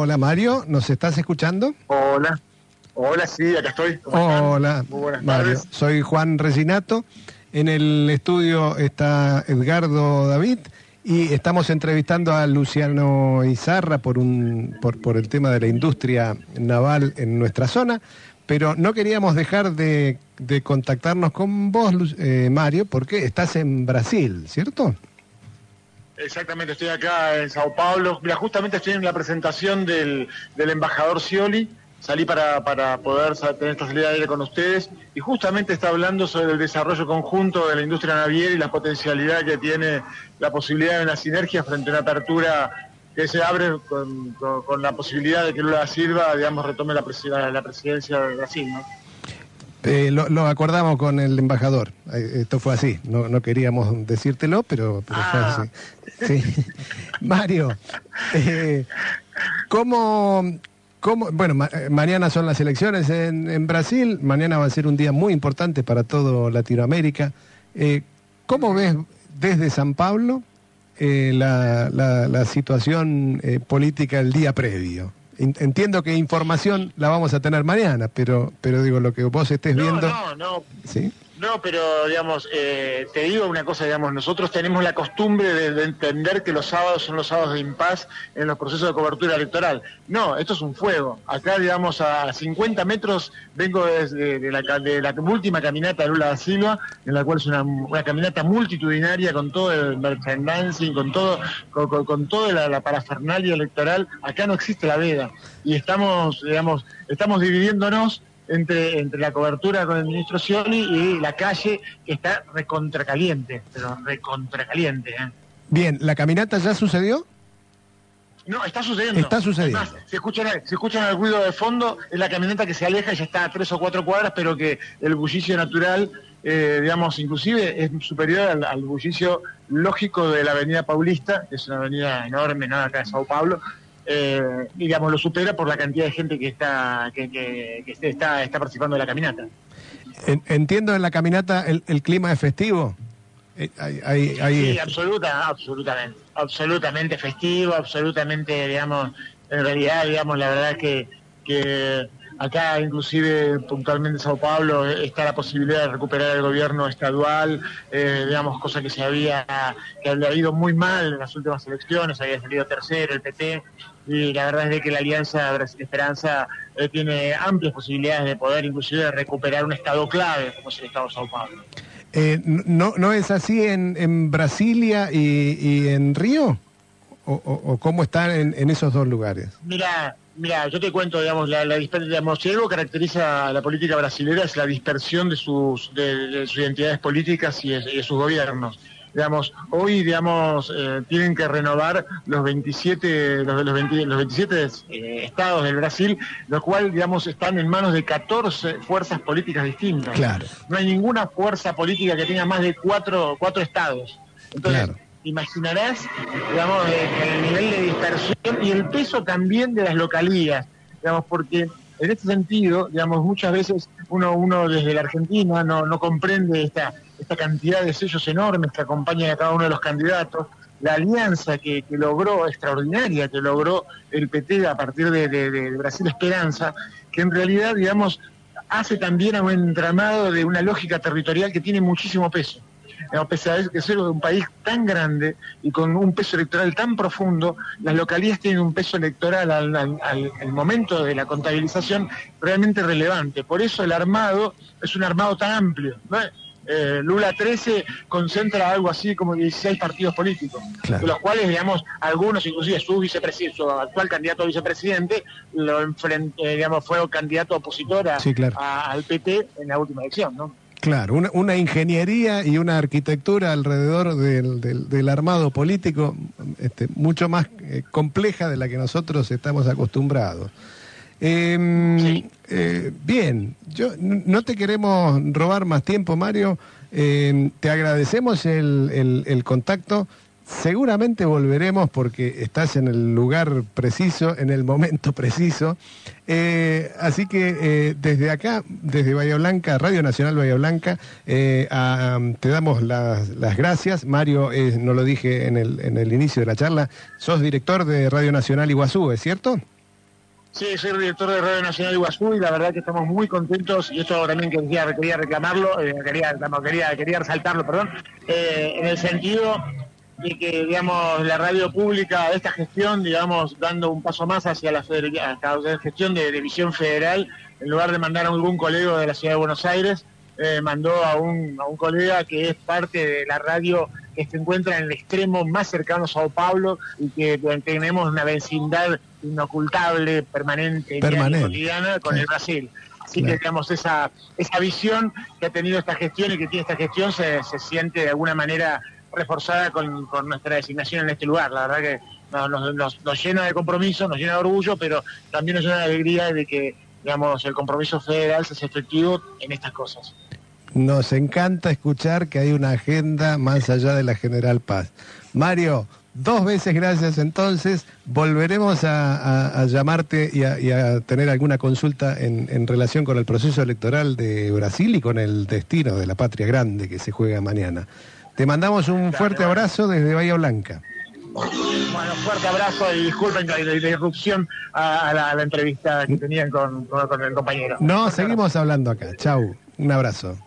Hola Mario, ¿nos estás escuchando? Hola, hola, sí, acá estoy. Hola, Mario. Soy Juan Reginato. En el estudio está Edgardo David y estamos entrevistando a Luciano Izarra por, un, por, por el tema de la industria naval en nuestra zona, pero no queríamos dejar de, contactarnos con vos, eh, Mario, porque estás en Brasil, ¿cierto? Exactamente, estoy acá en Sao Paulo. Mira, justamente estoy en la presentación del, embajador Scioli. Salí para, para poder tener esta salida de aire con ustedes y justamente está hablando sobre el desarrollo conjunto de la industria naviera y la potencialidad que tiene la posibilidad de una sinergia frente a una apertura que se abre con, la posibilidad de que Lula Silva, digamos, retome la, la presidencia de Brasil, ¿no? Eh, lo, acordamos con el embajador. Eh, esto fue así. No, no queríamos decírtelo, pero, fue ah. así. Mario, eh, ¿cómo, bueno, mañana son las elecciones en, Brasil. Mañana va a ser un día muy importante para todo Latinoamérica. ¿Cómo ves desde San Pablo la, la, situación política el día previo? Entiendo que información la vamos a tener mañana, pero, pero digo, lo que vos estés viendo... No, no, ¿Sí? No, pero digamos, eh, te digo una cosa, digamos, nosotros tenemos la costumbre de, entender que los sábados son los sábados de impas en los procesos de cobertura electoral. No, esto es un fuego. Acá, digamos, a 50 metros vengo desde de la, de la última caminata de Lula da Silva, en la cual es una, caminata multitudinaria con todo el merchandising, con todo, con, toda la, la parafernalia electoral. Acá no existe la veda. Y estamos, digamos, estamos dividiéndonos entre, entre la cobertura con el ministro Scioli y la calle que está recontracaliente, pero recontracaliente. ¿eh? Bien, ¿la caminata ya sucedió? No, está sucediendo. Está sucediendo. se escuchan, se escuchan el ruido de fondo, es la camioneta que se aleja y ya está a tres o cuatro cuadras, pero que el bullicio natural, eh, digamos, inclusive es superior al, bullicio lógico de la avenida Paulista, que es una avenida enorme, nada acá de Sao Paulo, eh, digamos, lo supera por la cantidad de gente que está, que, está, está participando de la caminata. Entiendo en la caminata el, clima es festivo. Eh, sí, absoluta, absolutamente, absolutamente festivo, absolutamente, digamos, en realidad, digamos, la verdad que, que acá inclusive puntualmente en Sao Paulo está la posibilidad de recuperar el gobierno estadual, eh, digamos, cosa que se había, que había ido muy mal en las últimas elecciones, había salido tercero el PT, y la verdad es de que la Alianza Brasil Esperanza eh, tiene amplias posibilidades de poder inclusive recuperar un estado clave como es el estado de Sao Paulo. Eh, no, ¿No es así en, en Brasilia y, en Río? ¿O, cómo están en, esos dos lugares? Mira, mira, yo te cuento, digamos, la, la digamos, si algo caracteriza a la política brasilera es la dispersión de sus, de, sus identidades políticas y de sus gobiernos digamos, hoy, digamos, eh, tienen que renovar los 27, los, los, 27 eh, estados del Brasil, lo cual, digamos, están en manos de 14 fuerzas políticas distintas. Claro. No hay ninguna fuerza política que tenga más de cuatro, cuatro estados. Entonces, imaginarás, digamos, el nivel de dispersión y el peso también de las localías, digamos, porque en este sentido, digamos, muchas veces uno, desde la Argentina no, comprende esta, cantidad de sellos enormes que acompañan a cada uno de los candidatos, la alianza que, logró, extraordinaria, que logró el PT a partir de, Brasil Esperanza, que en realidad, digamos, hace también a un entramado de una lógica territorial que tiene muchísimo peso. A pesar de ser un país tan grande y con un peso electoral tan profundo, las localidades tienen un peso electoral al, al, momento de la contabilización realmente relevante. Por eso el armado es un armado tan amplio. Eh, Lula 13 concentra algo así como 16 partidos políticos, de los cuales, digamos, algunos, inclusive su vicepresidente, su actual candidato a vicepresidente, lo enfrente, digamos, fue candidato opositor al PT en la última elección, ¿no? Claro, una, ingeniería y una arquitectura alrededor del, armado político este, mucho más eh, compleja de la que nosotros estamos acostumbrados. Em, eh, bien, yo no te queremos robar más tiempo, Mario. Em, te agradecemos el, contacto. Seguramente volveremos porque estás en el lugar preciso, en el momento preciso. Eh, así que eh, desde acá, desde Bahía Blanca, Radio Nacional Bahía Blanca, te damos las, gracias. Mario, no lo dije en el, en el inicio de la charla, sos director de Radio Nacional Iguazú, ¿es cierto? Sí, soy director de Radio Nacional Iguazú y la verdad que estamos muy contentos y esto también quería, quería reclamarlo, eh, quería, quería, quería resaltarlo, perdón, eh, en el sentido de que, digamos, la radio pública de esta gestión, digamos, dando un paso más hacia la, la gestión de, de, visión federal, en lugar de mandar a algún colega de la ciudad de Buenos Aires, eh, mandó a un, a un colega que es parte de la radio que se encuentra en el extremo más cercano a Sao Paulo y que tenemos una vecindad inocultable, permanente, permanente. cotidiana con el Brasil. Así que, digamos, esa, esa visión que ha tenido esta gestión y que tiene esta gestión se, se siente de alguna manera reforzada con, nuestra designación en este lugar. La verdad que nos, llena de compromiso, nos llena de orgullo, pero también nos llena de alegría de que, digamos, el compromiso federal se hace efectivo en estas cosas. Nos encanta escuchar que hay una agenda más allá de la General Paz. Mario, dos veces gracias entonces. Volveremos a, llamarte y a, tener alguna consulta en, relación con el proceso electoral de Brasil y con el destino de la patria grande que se juega mañana. Te mandamos un fuerte abrazo desde Bahía Blanca. Bueno, fuerte abrazo y disculpen la, interrupción a, la, entrevista que tenían con, con, el compañero. No, seguimos hablando acá. Chau, un abrazo.